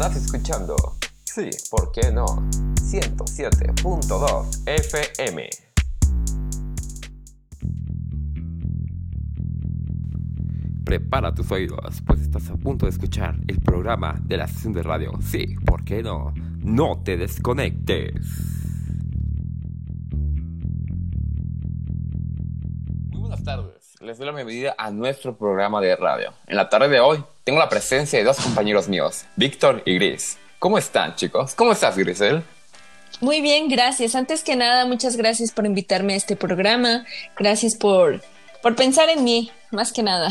Estás escuchando, sí, ¿por qué no? 107.2 FM. Prepara tus oídos, pues estás a punto de escuchar el programa de la sesión de radio. Sí, ¿por qué no? No te desconectes. Muy buenas tardes. Les doy la bienvenida a nuestro programa de radio. En la tarde de hoy tengo la presencia de dos compañeros míos, Víctor y Gris. ¿Cómo están, chicos? ¿Cómo estás, Grisel? Muy bien, gracias. Antes que nada, muchas gracias por invitarme a este programa. Gracias por, por pensar en mí, más que nada.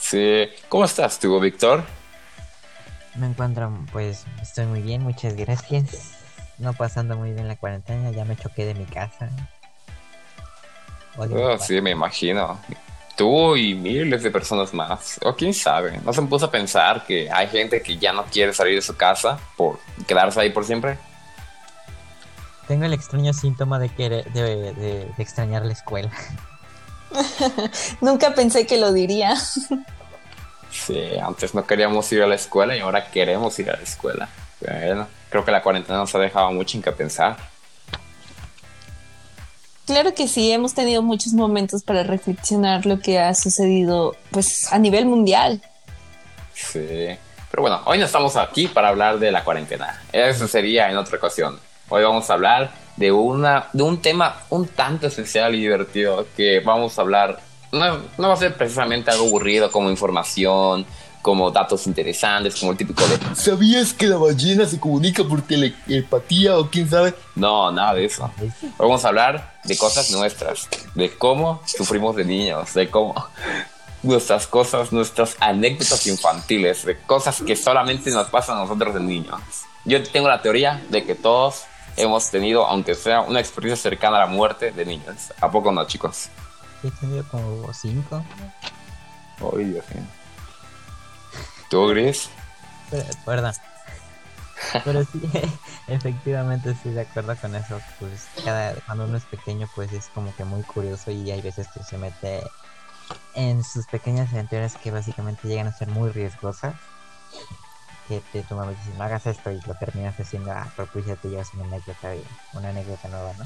Sí. ¿Cómo estás tú, Víctor? Me encuentro, pues, estoy muy bien, muchas gracias. No pasando muy bien la cuarentena, ya me choqué de mi casa. Oh, sí, me imagino. Tú y miles de personas más. O quién sabe. ¿No se me puso a pensar que hay gente que ya no quiere salir de su casa por quedarse ahí por siempre? Tengo el extraño síntoma de, querer, de, de- de extrañar la escuela. Nunca pensé que lo diría. Sí, antes no queríamos ir a la escuela y ahora queremos ir a la escuela. Bueno, creo que la cuarentena nos ha dejado mucho en qué pensar. Claro que sí, hemos tenido muchos momentos para reflexionar lo que ha sucedido pues a nivel mundial. Sí. Pero bueno, hoy no estamos aquí para hablar de la cuarentena. Eso sería en otra ocasión. Hoy vamos a hablar de, una, de un tema un tanto esencial y divertido que vamos a hablar. No, no va a ser precisamente algo aburrido como información, como datos interesantes, como el típico de ¿Sabías que la ballena se comunica por telepatía o quién sabe? No, nada de eso. Vamos a hablar de cosas nuestras, de cómo sufrimos de niños, de cómo nuestras cosas, nuestras anécdotas infantiles, de cosas que solamente nos pasan a nosotros de niños. Yo tengo la teoría de que todos hemos tenido, aunque sea una experiencia cercana a la muerte de niños. ¿A poco no, chicos? He tenido como cinco. Ay, Dios mío. ¿Tú, Gris? Pero, perdón. Pero sí, efectivamente estoy de acuerdo con eso. Pues cada, cuando uno es pequeño, pues es como que muy curioso y hay veces que se mete en sus pequeñas aventuras que básicamente llegan a ser muy riesgosas. Que te, tu mamá dice, no hagas esto y lo terminas haciendo, ah, pero pues ya te llevas una anécdota, una anécdota nueva, ¿no?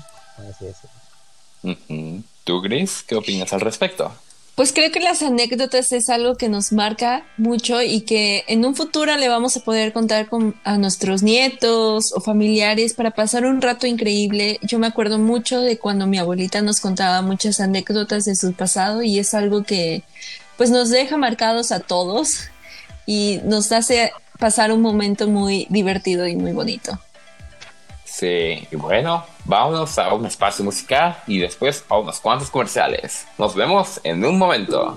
Así decirlo. ¿Tú, Gris? ¿Qué opinas al respecto? Pues creo que las anécdotas es algo que nos marca mucho y que en un futuro le vamos a poder contar con, a nuestros nietos o familiares para pasar un rato increíble. Yo me acuerdo mucho de cuando mi abuelita nos contaba muchas anécdotas de su pasado y es algo que pues nos deja marcados a todos y nos hace pasar un momento muy divertido y muy bonito. Sí, y bueno, vámonos a un espacio musical y después a unos cuantos comerciales. Nos vemos en un momento.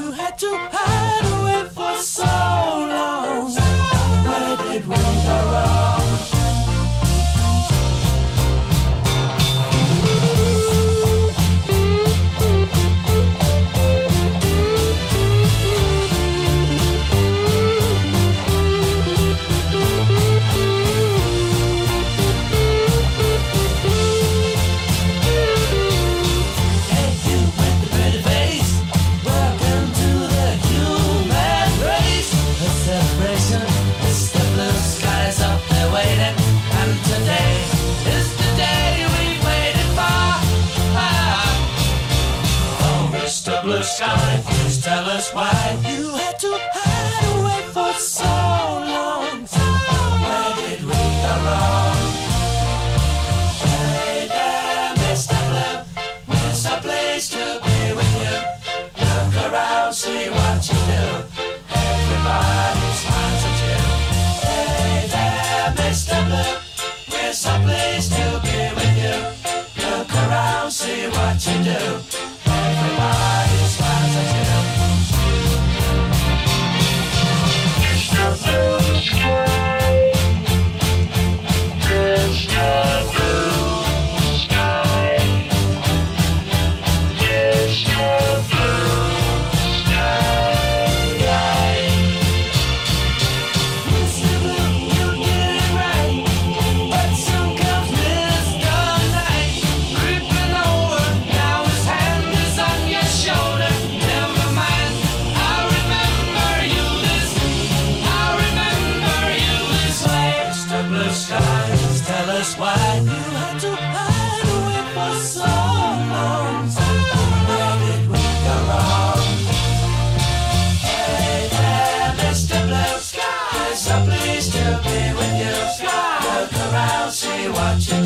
what you do.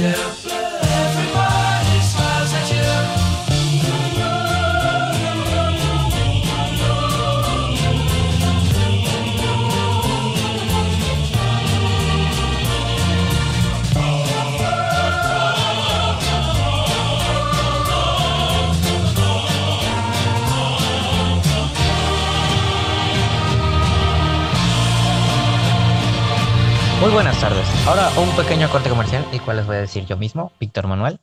yeah. Muy buenas tardes. Ahora un pequeño corte comercial, el cual les voy a decir yo mismo, Víctor Manuel.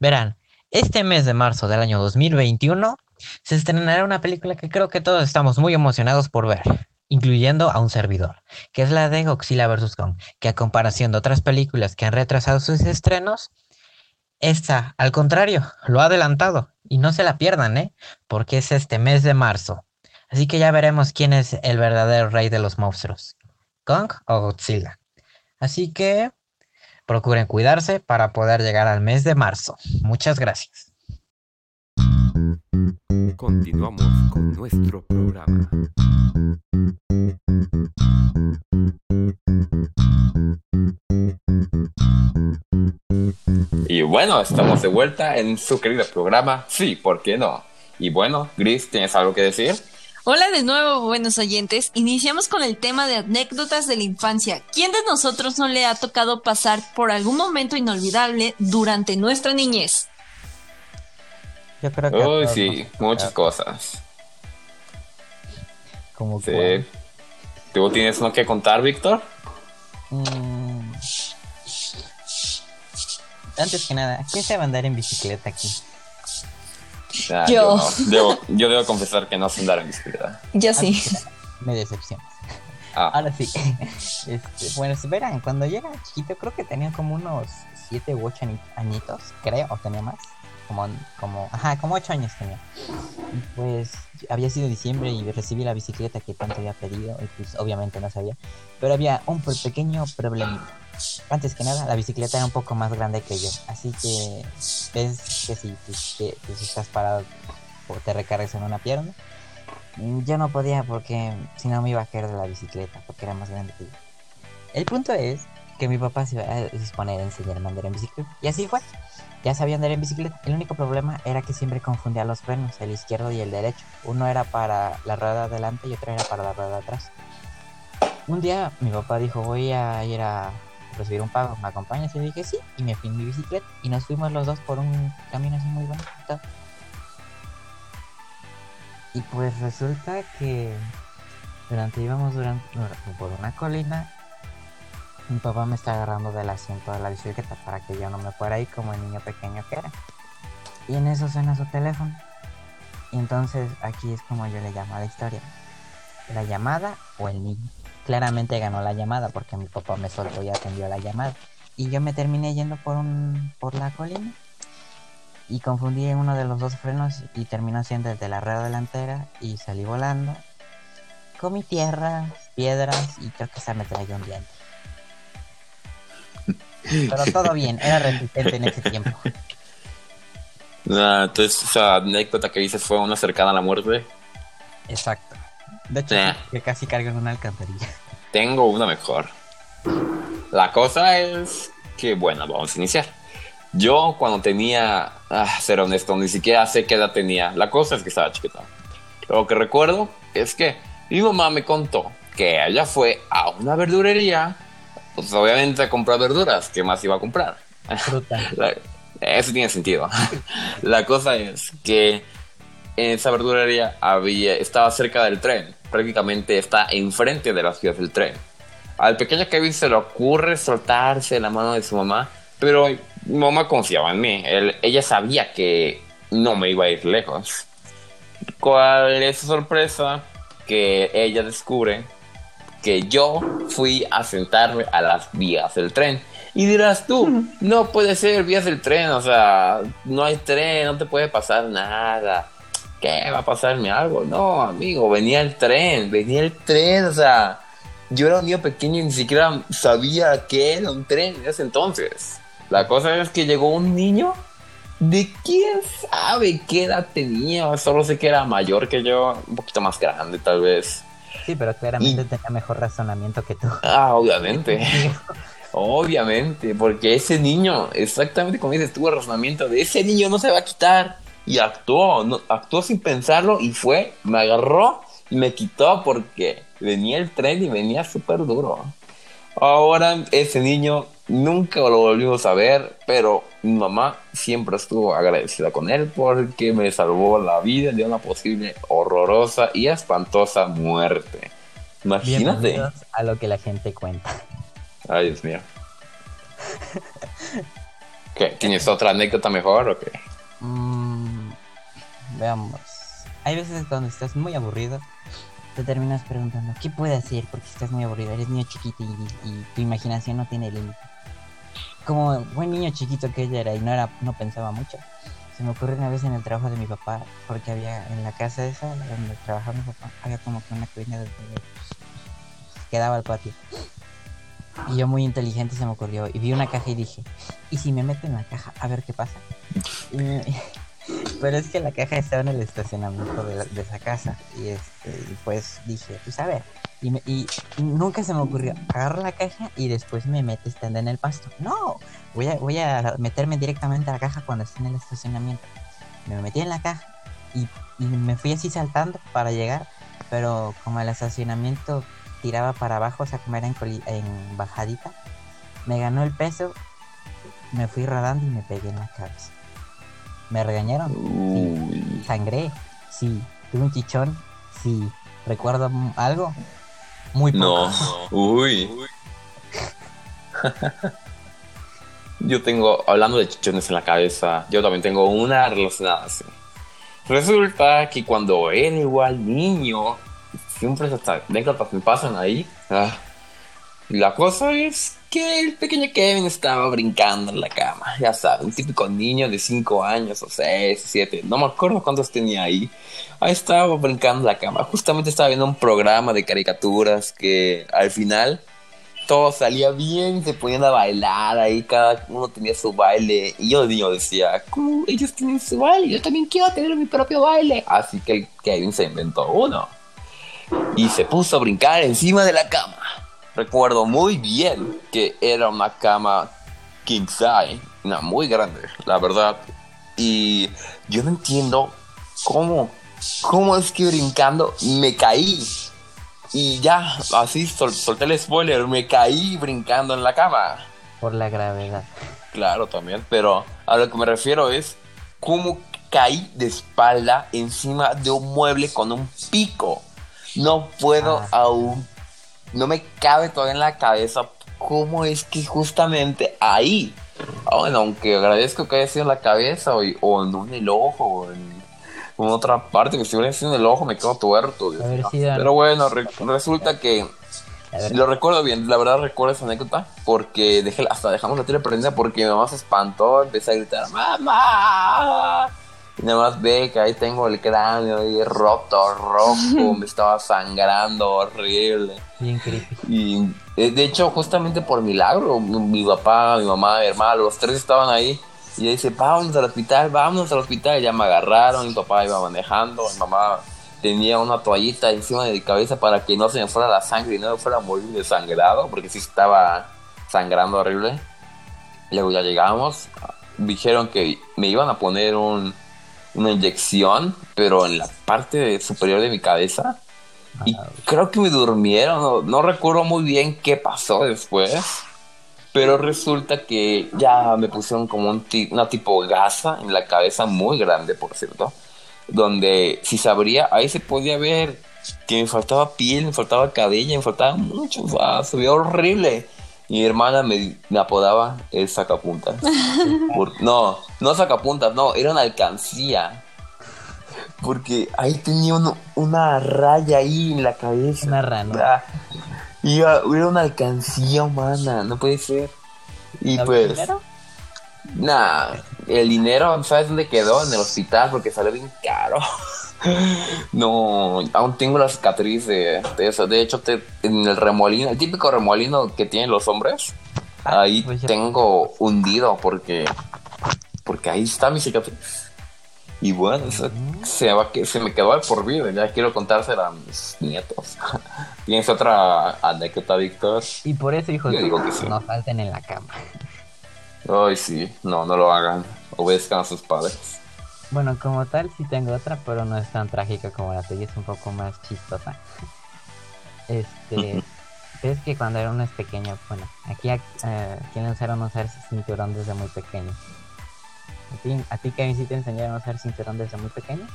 Verán, este mes de marzo del año 2021 se estrenará una película que creo que todos estamos muy emocionados por ver, incluyendo a un servidor, que es la de Godzilla vs. Kong, que a comparación de otras películas que han retrasado sus estrenos, esta, al contrario, lo ha adelantado. Y no se la pierdan, ¿eh? Porque es este mes de marzo. Así que ya veremos quién es el verdadero rey de los monstruos. Kong o Godzilla. Así que procuren cuidarse para poder llegar al mes de marzo. Muchas gracias. Continuamos con nuestro programa. Y bueno, estamos de vuelta en su querido programa. Sí, ¿por qué no? Y bueno, Gris, ¿tienes algo que decir? Hola de nuevo, buenos oyentes. Iniciamos con el tema de anécdotas de la infancia. ¿Quién de nosotros no le ha tocado pasar por algún momento inolvidable durante nuestra niñez? Yo creo que. Uy, sí, muchas cosas. Como Sí. cuál. ¿Tú tienes uno que contar, Víctor? Mm. Antes que nada, ¿quién sabe andar en bicicleta aquí? Ah, Yo. no. Debo- yo debo confesar que no sé andar en bicicleta. Ya sí. Me decepcionas. Ah, Ahora sí. Este, bueno, verán, cuando yo era chiquito, creo que tenía como unos 7 u 8 añitos, creo, o tenía más. Como, como, ajá, como 8 años tenía. Y pues había sido diciembre y recibí la bicicleta que tanto había pedido, y pues obviamente no sabía. Pero había un pe- pequeño problema. Antes que nada, la bicicleta era un poco más grande que yo. Así que ves que si, que, estás parado o te recargas en una pierna, Mm, Yo no podía porque si no me iba a caer de la bicicleta porque era más grande que yo. El punto es que mi papá se iba a disponer a enseñarme a andar en bicicleta. Y así fue. Ya sabía andar en bicicleta. El único problema era que siempre confundía los frenos, el izquierdo y el derecho. Uno era para la rueda de adelante y otro era para la rueda atrás. Un día mi papá dijo voy a ir a recibir un pago, ¿me acompañas? Y le dije sí. Y me fui mi bicicleta y nos fuimos los dos por un camino así muy bonito. Y pues resulta que durante íbamos durante, por una colina, mi papá me está agarrando del asiento de la bicicleta para que yo no me fuera ahí como el niño pequeño que era. Y en eso suena su teléfono. Y entonces aquí es como yo le llamo a la historia. La llamada o el niño. Claramente ganó la llamada porque mi papá me soltó y atendió la llamada. Y yo me terminé yendo por un por la colina y confundí uno de los dos frenos y terminó siendo el de la rueda delantera y salí volando. Comí tierra, piedras y creo que se me trayó un diente. Pero todo bien, era resistente en ese tiempo. Ah, entonces esa anécdota que dices fue una cercana a la muerte. Exacto. De hecho, que casi cargo en una alcantarilla. Tengo una mejor. La cosa es que, bueno, vamos a iniciar. Yo cuando tenía, ah, ser honesto, ni siquiera sé qué edad tenía. La cosa es que estaba chiquita. Lo que recuerdo es que mi mamá me contó que ella fue a una verdurería, pues obviamente a comprar verduras. ¿Qué más iba a comprar? Fruta. La- Eso tiene sentido. La cosa es que en esa verdulería había, estaba cerca del tren. Prácticamente está enfrente de las vías del tren. Al pequeño Kevin se le ocurre soltarse de la mano de su mamá, pero mi mamá confiaba en mí. Él- ella sabía que no me iba a ir lejos. ¿Cuál es su sorpresa? Que ella descubre que yo fui a sentarme a las vías del tren. Y dirás tú, no puede ser vías del tren, o sea, no hay tren, no te puede pasar nada. ¿Qué va a pasarme algo? No, amigo, venía el tren, venía el tren, o sea, yo era un niño pequeño y ni siquiera sabía que era un tren en ese entonces. La cosa es que llegó un niño de quién sabe qué edad tenía, solo sé que era mayor que yo, un poquito más grande tal vez. Sí, pero claramente tenía mejor razonamiento que tú. Ah, obviamente. obviamente, porque ese niño, exactamente como dices, tuvo el razonamiento de ese niño no se va a quitar. Y actuó, no- actuó sin pensarlo y fue, me agarró y me quitó porque venía el tren y venía súper duro. Ahora ese niño nunca lo volvimos a ver, pero mi mamá siempre estuvo agradecida con él porque me salvó la vida de una posible horrorosa y espantosa muerte. Imagínate. Bienvenidos a lo que la gente cuenta. Ay, Dios mío. ¿Qué? ¿Tienes otra anécdota mejor o qué? Mm, veamos. Hay veces cuando estás muy aburrido, te terminas preguntando, ¿qué puedo hacer? Porque estás muy aburrido, eres niño chiquito y, y tu imaginación no tiene límite. Como buen niño chiquito que ella era y no, era, no pensaba mucho, se me ocurrió una vez en el trabajo de mi papá, porque había en la casa esa donde trabajaba mi papá, había como que una cabina de que daba al patio. Y yo muy inteligente se me ocurrió y vi una caja y dije, ¿y si me meto en la caja a ver qué pasa? Y me- Pero es que la caja estaba en el estacionamiento de, la- de esa casa y, este, pues dije, pues a y, me- y nunca se me ocurrió agarrar la caja y después me meto estando en el pasto. No, voy a, voy a meterme directamente a la caja cuando esté en el estacionamiento. Me metí en la caja y, me fui así saltando para llegar, pero como el estacionamiento tiraba para abajo, o sea, como era en, en bajadita, me ganó el peso, me fui rodando y me pegué en la cabeza. Me regañaron, Uy. sangré, sí, tuve un chichón, sí, recuerdo algo, muy poco. No. Uy. Yo tengo, hablando de chichones en la cabeza, yo también tengo una relacionada así. Resulta que cuando era igual niño, siempre anécdotas me pasan ahí. Ah, La cosa es que el pequeño Kevin estaba brincando en la cama, ya sabes, un típico niño de 5 años o 6 o 7, no me acuerdo cuántos tenía ahí. Ahí estaba brincando en la cama, justamente estaba viendo un programa de caricaturas que al final todo salía bien, se ponían a bailar, ahí cada uno tenía su baile y yo niño decía, ¿cómo ellos tienen su baile? Yo también quiero tener mi propio baile. Así que Kevin se inventó uno y se puso a brincar encima de la cama. Recuerdo muy bien que era una cama king size, una muy grande, la verdad. Y yo no entiendo cómo, cómo es que brincando me caí. Y ya, así sol- solté el spoiler, me caí brincando en la cama. Por la gravedad. Claro, también, pero a lo que me refiero es cómo caí de espalda encima de un mueble con un pico. No puedo Ah. aún, no me cabe todavía en la cabeza cómo es que justamente ahí, ah, bueno, aunque agradezco que haya sido en la cabeza o, o en un el ojo o en, en otra parte, que si hubiera sido en el ojo me quedo tuerto. Dios Pero bueno, re- resulta que lo recuerdo bien, la verdad recuerdo esa anécdota porque dejé, hasta dejamos la tele prendida porque mi mamá se espantó, empecé a gritar ¡Mamá! Y nada más ve que ahí tengo el cráneo ahí roto, rojo, me estaba sangrando horrible. Bien creepy. Y eh, de hecho, justamente por milagro, mi, papá, mi mamá, mi hermano, los tres estaban ahí. Y ella dice, vámonos al hospital, vámonos al hospital. Y ya me agarraron, mi papá iba manejando, mi mamá tenía una toallita encima de mi cabeza para que no se me fuera la sangre y no fuera a morir desangrado, porque sí estaba sangrando horrible. Luego ya llegamos, dijeron que me iban a poner un, una inyección, pero en la parte superior de mi cabeza. Y Ah, creo que me durmieron, no, no recuerdo muy bien qué pasó después. Pero resulta que ya me pusieron como un una tipo gasa en la cabeza muy grande, por cierto. Donde si se abría, ahí se podía ver que me faltaba piel, me faltaba cabello, me faltaba mucho. o sea, se veía horrible. Mi hermana me, me apodaba el sacapuntas. Por- no, no sacapuntas, no, era una alcancía. Porque ahí tenía uno- una raya ahí en la cabeza. Una ranura. Ah, Y ah, era una alcancía humana, no puede ser. Y ¿Sabes pues, dinero? nada, el dinero, ¿sabes dónde quedó? En el hospital porque salió bien caro. No, aún tengo la cicatriz de, de eso. De hecho, te- en el remolino, el típico remolino que tienen los hombres, Ah, ahí pues tengo hundido porque, porque ahí está mi cicatriz. Y bueno, eso se, va, que- se me quedó de por vida. Ya quiero contársela a mis nietos. ¿Tienes otra anécdota, Víctor? Y por eso, hijos, digo que sí. no salten en la cama. Ay, sí, no, no lo hagan. Obedezcan a sus padres. Bueno, como tal, sí tengo otra, pero no es tan trágica como la tuya, es un poco más chistosa. Este, es que cuando era uno es pequeño, bueno, aquí eh, aquí le enseñaron a usar cinturón desde muy pequeño. ¿A ti, a ti Kevin, sí te enseñaron a usar cinturón desde muy pequeño?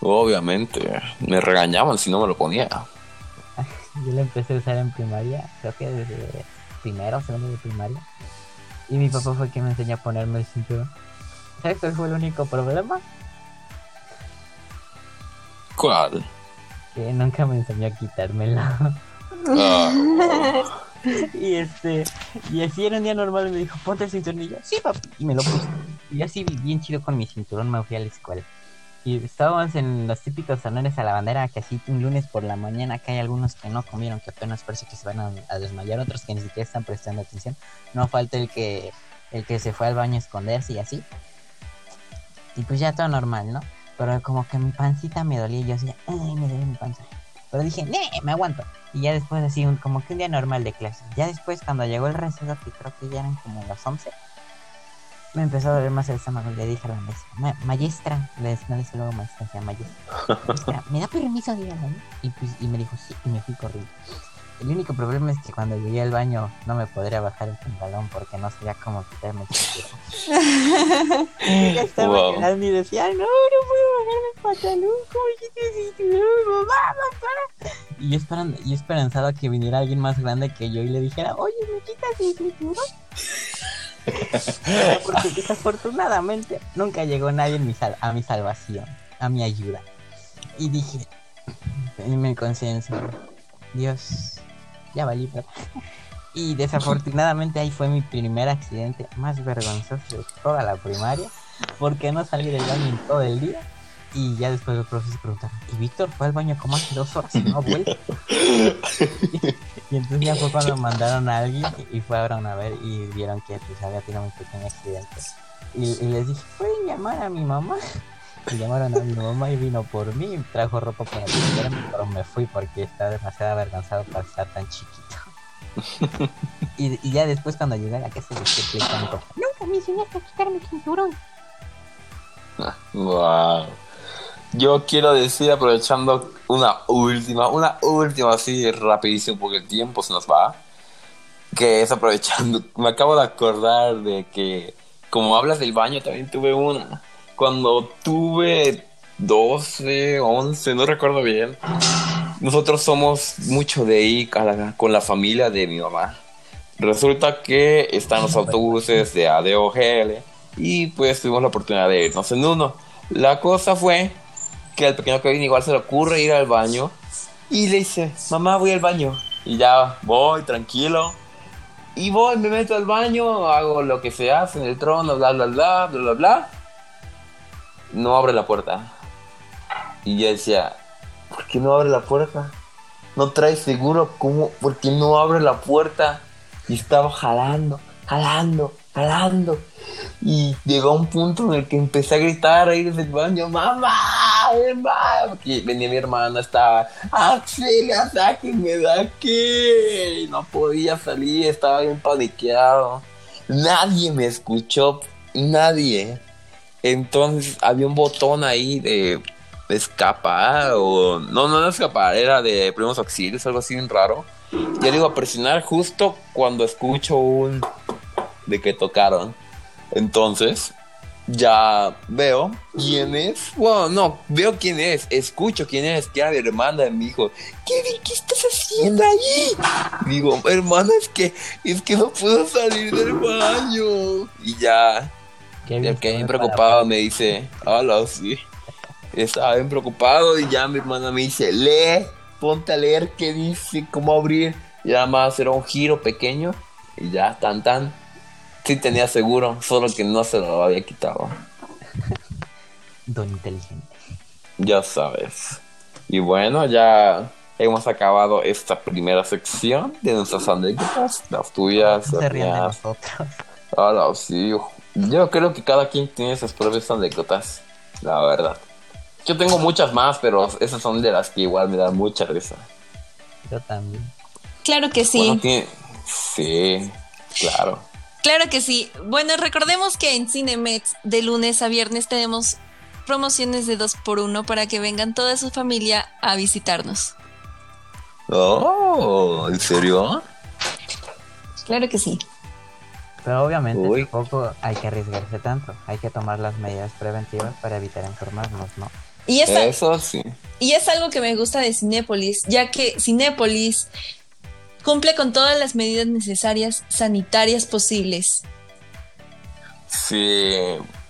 Obviamente, me regañaban si no me lo ponía. Yo lo empecé a usar en primaria, creo que desde primero, segundo de primaria. Y mi papá fue quien me enseñó a ponerme el cinturón. ¿Sabes cuál fue el único problema? ¿Cuál? Que nunca me enseñó a quitármelo. Ah, y este, y así era un día normal me dijo, ponte el cinturón y yo, sí papi, y me lo puse. Y así bien chido con mi cinturón me fui a la escuela. Y estábamos en los típicos salones a la bandera, que así un lunes por la mañana, que hay algunos que no comieron, que apenas parece que se van a, a desmayar, otros que ni siquiera están prestando atención. No falta el que, el que se fue al baño a esconderse y así. Y pues ya todo normal, ¿no? Pero como que mi pancita me dolía y yo decía, ay, me duele mi panza. Pero dije, nee, me aguanto. Y ya después así, un, como que un día normal de clase. Ya después cuando llegó el receso, que creo que ya eran como las 11, me empezó a doler más el estómago. Y le dije a la maestra, "Ma- maestra, le no le decía luego maestra, decía maestra. Maestra, ¿me da permiso de ir? Y, pues, y me dijo, sí, y me fui corriendo. El único problema es que cuando llegué al baño no me podría bajar el pantalón porque no sabía cómo quitarme el. Y ya estaba Wow. llorando y decía, no, no puedo bajarme el pantalón, ¿cómo cinturón, mamá, mamá? Y yo, esperando, yo esperanzaba que viniera alguien más grande que yo y le dijera, oye, ¿me quitas el cinturón? Porque desafortunadamente nunca llegó nadie en mi sal- a mi salvación, a mi ayuda. Y dije, en mi conciencia, Dios, ya valí, pero... Y desafortunadamente ahí fue mi primer accidente más vergonzoso de toda la primaria, porque no salí del baño en todo el día. Y ya después los profes se preguntaron, ¿y Víctor fue al baño como hace dos horas y no ha vuelto? y entonces ya fue cuando mandaron a alguien y fueron a ver y vieron que pues había tenido un pequeño accidente. Y, y les dije, ¿pueden llamar a mi mamá? Y llamaron a mi mamá y vino por mí y trajo ropa para protegerme, pero me fui porque estaba demasiado avergonzado para estar tan chiquito. y, y ya después cuando llegué a la casa les explican Nunca me enseñaste a quitarme el cinturón. Wow. Yo quiero decir, aprovechando una última, una última así rapidísimo porque el tiempo se nos va, que es aprovechando, me acabo de acordar de que como hablas del baño también tuve una. Cuando tuve 12, 11, no recuerdo bien, nosotros somos mucho de ir a la- con la familia de mi mamá. Resulta que están los autobuses de ADOGL y pues tuvimos la oportunidad de irnos en uno. La cosa fue que al pequeño Kevin igual se le ocurre ir al baño y le dice, mamá voy al baño. Y ya voy tranquilo. Y voy, me meto al baño, hago lo que se hace en el trono, bla, bla, bla, bla, bla, bla. No abre la puerta. Y yo decía, ¿por qué no abre la puerta? No trae seguro, ¿cómo? ¿Por qué no abre la puerta? Y estaba jalando, jalando, jalando. Y llegó un punto en el que empecé a gritar ahí desde el baño, mamá, mamá. Porque venía mi hermana, estaba, Auxilia, sáquenme de aquí. Y no podía salir, estaba bien paniqueado. Nadie me escuchó, nadie. Entonces había un botón ahí de, de escapar o... No, no de escapar, era de primeros auxilios, algo así raro. Ya iba a presionar justo cuando escucho un... de que tocaron. Entonces, ya veo quién es. Bueno, no, veo quién es, escucho quién es, que era mi hermana me dijo, Kevin, ¿qué estás haciendo allí? Digo, hermana, es que, es que no puedo salir del baño. Y ya, el que bien preocupado me dice, hola, sí. Estaba bien preocupado y ya mi hermana me dice, lee, ponte a leer qué dice, cómo abrir. Y nada más era un giro pequeño y ya, tan tan. Sí tenía seguro, solo que no se lo había quitado. Don inteligente. Ya sabes. Y bueno, ya hemos acabado esta primera sección de nuestras anécdotas, las tuyas, las mías. nosotros. Hola, sí. Yo creo que cada quien tiene sus propias anécdotas, la verdad. Yo tengo muchas más, pero esas son de las que igual me dan mucha risa. Yo también. Claro que sí. Bueno, tiene- Sí, claro. Claro que sí. Bueno, recordemos que en Cinemex de lunes a viernes tenemos promociones de 2 por 1 para que vengan toda su familia a visitarnos. Oh, ¿en serio? Claro que sí. Pero obviamente Uy. tampoco hay que arriesgarse tanto. Hay que tomar las medidas preventivas para evitar enfermarnos, ¿no? Y Eso sí. Y es algo que me gusta de Cinépolis, ya que Cinépolis cumple con todas las medidas necesarias sanitarias posibles. Sí,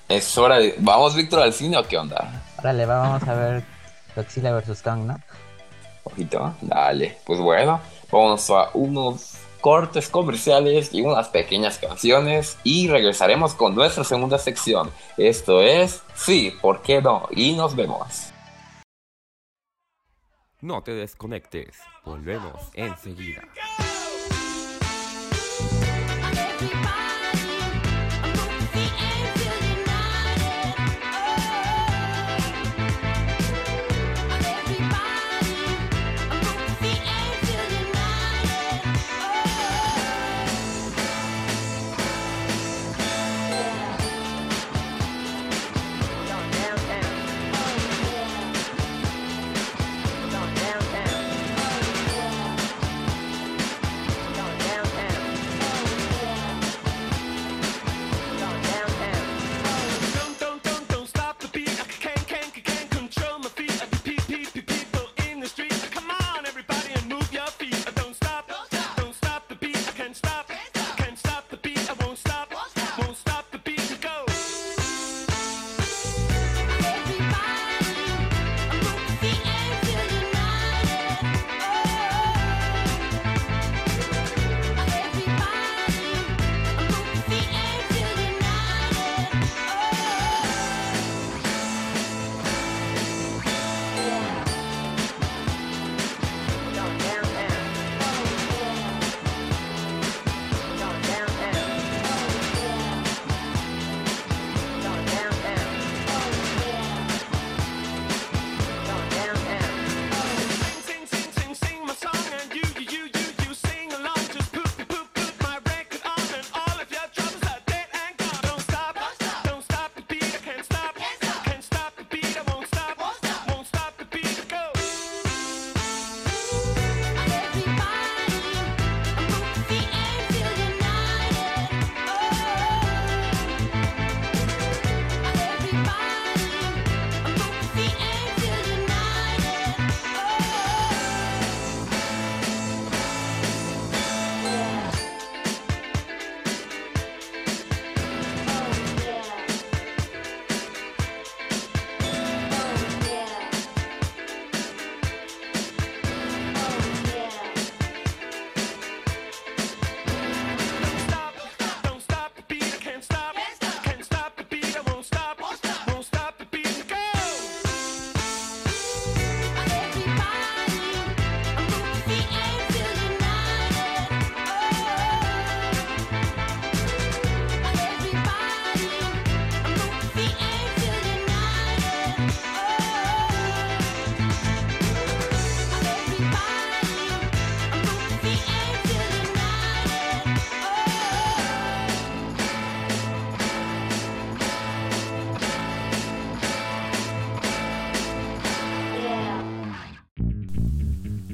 es hora de... ¿Vamos, Víctor, al cine o qué onda? Órale, va, vamos a ver Godzilla vs. Kong, ¿no? Ojito, dale. Pues bueno, vamos a unos cortes comerciales y unas pequeñas canciones y regresaremos con nuestra segunda sección. Esto es Sí, ¿por qué no? Y nos vemos. No te desconectes. Volvemos enseguida.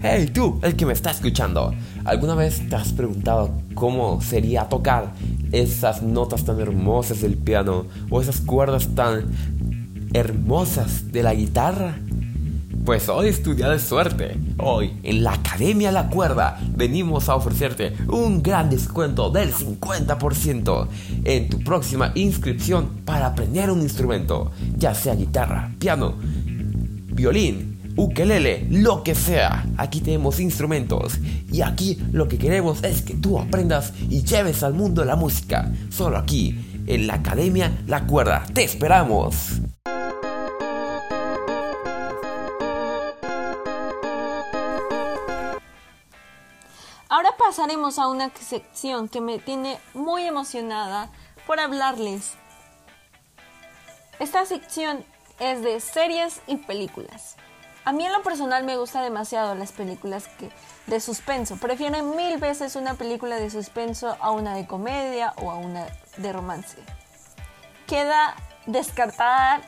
Hey tú, el que me está escuchando, ¿alguna vez te has preguntado cómo sería tocar esas notas tan hermosas del piano o esas cuerdas tan hermosas de la guitarra? Pues hoy es de suerte. Hoy, en la Academia La Cuerda, venimos a ofrecerte un gran descuento del 50% en tu próxima inscripción para aprender un instrumento, ya sea guitarra, piano, violín, ukelele, lo que sea. Aquí tenemos instrumentos y aquí lo que queremos es que tú aprendas y lleves al mundo la música. Solo aquí, en la Academia La Cuerda. ¡Te esperamos! Ahora pasaremos a una sección que me tiene muy emocionada por hablarles. Esta sección es de series y películas. A mí en lo personal me gusta demasiado las películas que, de suspenso. Prefiero mil veces una película de suspenso a una de comedia o a una de romance. Queda descartada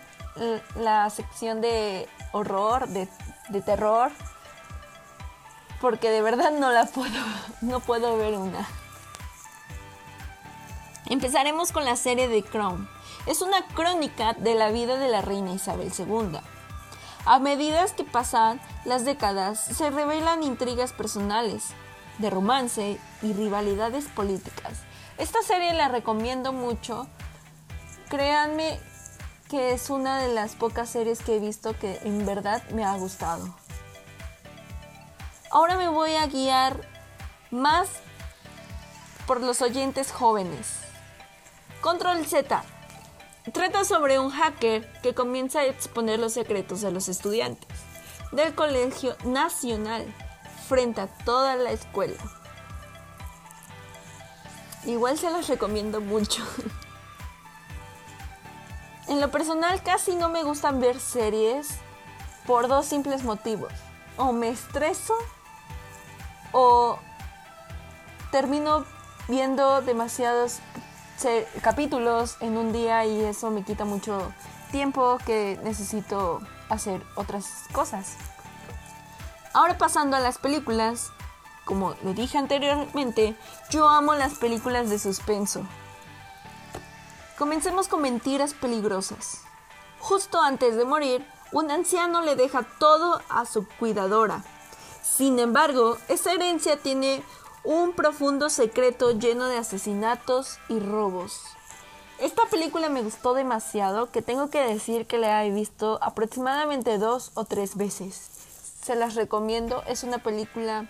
la sección de horror, de, de terror, porque de verdad no la puedo, no puedo ver una. Empezaremos con la serie de Crown. Es una crónica de la vida de la reina Isabel II. A medida que pasan las décadas, se revelan intrigas personales, de romance y rivalidades políticas. Esta serie la recomiendo mucho. Créanme que es una de las pocas series que he visto que en verdad me ha gustado. Ahora me voy a guiar más por los oyentes jóvenes. Control Z. Trata sobre un hacker que comienza a exponer los secretos de los estudiantes del Colegio Nacional frente a toda la escuela. Igual se los recomiendo mucho. En lo personal casi no me gustan ver series por dos simples motivos. O me estreso o termino viendo demasiados capítulos en un día y eso me quita mucho tiempo que necesito hacer otras cosas. Ahora pasando a las películas, como lo dije anteriormente, yo amo las películas de suspenso. Comencemos con mentiras peligrosas. Justo antes de morir, un anciano le deja todo a su cuidadora. Sin embargo, esa herencia tiene un profundo secreto lleno de asesinatos y robos. Esta película me gustó demasiado que tengo que decir que la he visto aproximadamente dos o tres veces. Se las recomiendo, es una película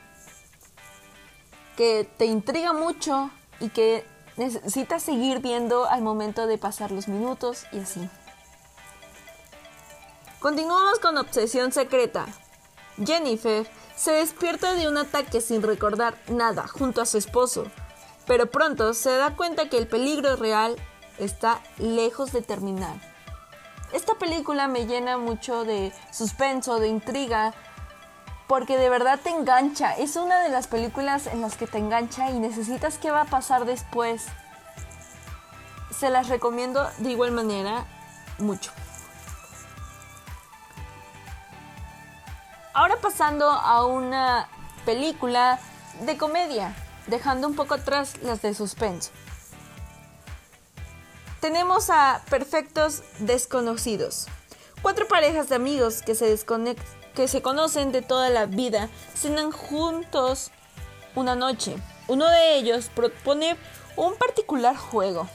que te intriga mucho y que necesitas seguir viendo al momento de pasar los minutos y así. Continuamos con Obsesión Secreta. Jennifer se despierta de un ataque sin recordar nada junto a su esposo, pero pronto se da cuenta que el peligro real está lejos de terminar. Esta película me llena mucho de suspenso, de intriga, porque de verdad te engancha. Es una de las películas en las que te engancha y necesitas qué va a pasar después. Se las recomiendo de igual manera mucho. Ahora pasando a una película de comedia, dejando un poco atrás las de suspenso. Tenemos a Perfectos Desconocidos. Cuatro parejas de amigos que se, que se conocen de toda la vida cenan juntos una noche. Uno de ellos propone un particular juego.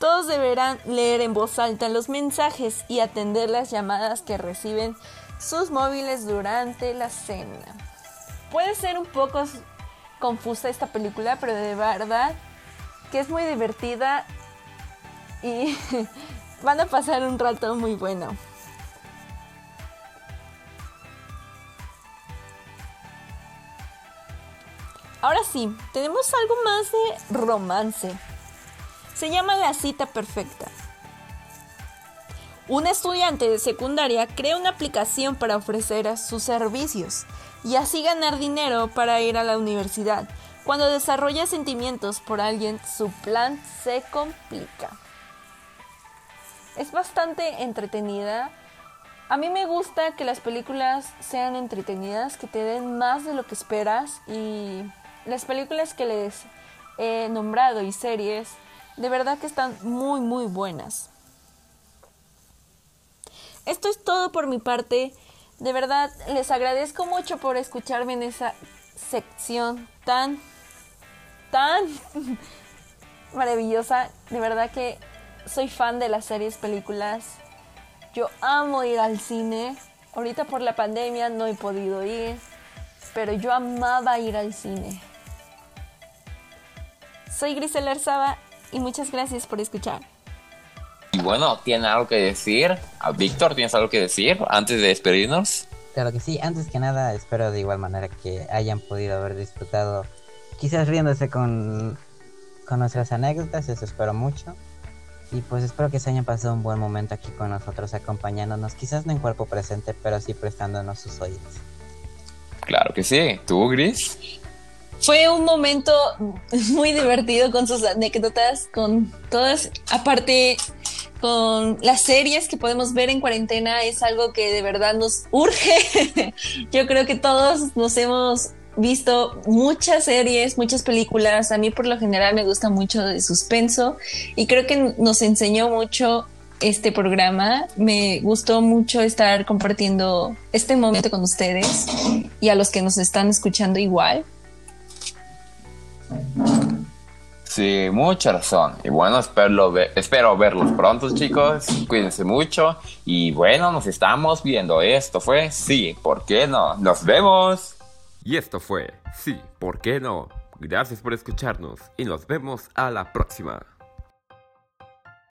Todos deberán leer en voz alta los mensajes y atender las llamadas que reciben sus móviles durante la cena. Puede ser un poco confusa esta película, pero de verdad que es muy divertida y van a pasar un rato muy bueno. Ahora sí, tenemos algo más de romance. Se llama La cita perfecta. Un estudiante de secundaria crea una aplicación para ofrecer sus servicios y así ganar dinero para ir a la universidad. Cuando desarrolla sentimientos por alguien, su plan se complica. Es bastante entretenida. A mí me gusta que las películas sean entretenidas, que te den más de lo que esperas y las películas que les he nombrado y series, de verdad que están muy muy buenas. Esto es todo por mi parte. De verdad, les agradezco mucho por escucharme en esa sección tan, tan maravillosa. De verdad que soy fan de las series, películas. Yo amo ir al cine. Ahorita por la pandemia no he podido ir, pero yo amaba ir al cine. Soy Grisel Arzaba y muchas gracias por escuchar. Bueno, ¿tiene algo que decir? A Víctor, ¿tienes algo que decir antes de despedirnos? Claro que sí, antes que nada espero de igual manera que hayan podido haber disfrutado, quizás riéndose con, con nuestras anécdotas, eso espero mucho. Y pues espero que se hayan pasado un buen momento aquí con nosotros acompañándonos, quizás no en cuerpo presente, pero sí prestándonos sus oídos. Claro que sí. ¿Tú, Gris? Fue un momento muy divertido con sus anécdotas, con todas, aparte con las series que podemos ver en cuarentena, es algo que de verdad nos urge. Yo creo que todos nos hemos visto muchas series, muchas películas. A mí por lo general me gusta mucho de suspenso y creo que nos enseñó mucho este programa. Me gustó mucho estar compartiendo este momento con ustedes y a los que nos están escuchando igual. Sí, mucha razón. Y bueno, espero, espero verlos pronto, chicos. Cuídense mucho. Y bueno, nos estamos viendo. Esto fue Sí, ¿por qué no? Nos vemos. Y esto fue Sí, ¿por qué no? Gracias por escucharnos y nos vemos a la próxima.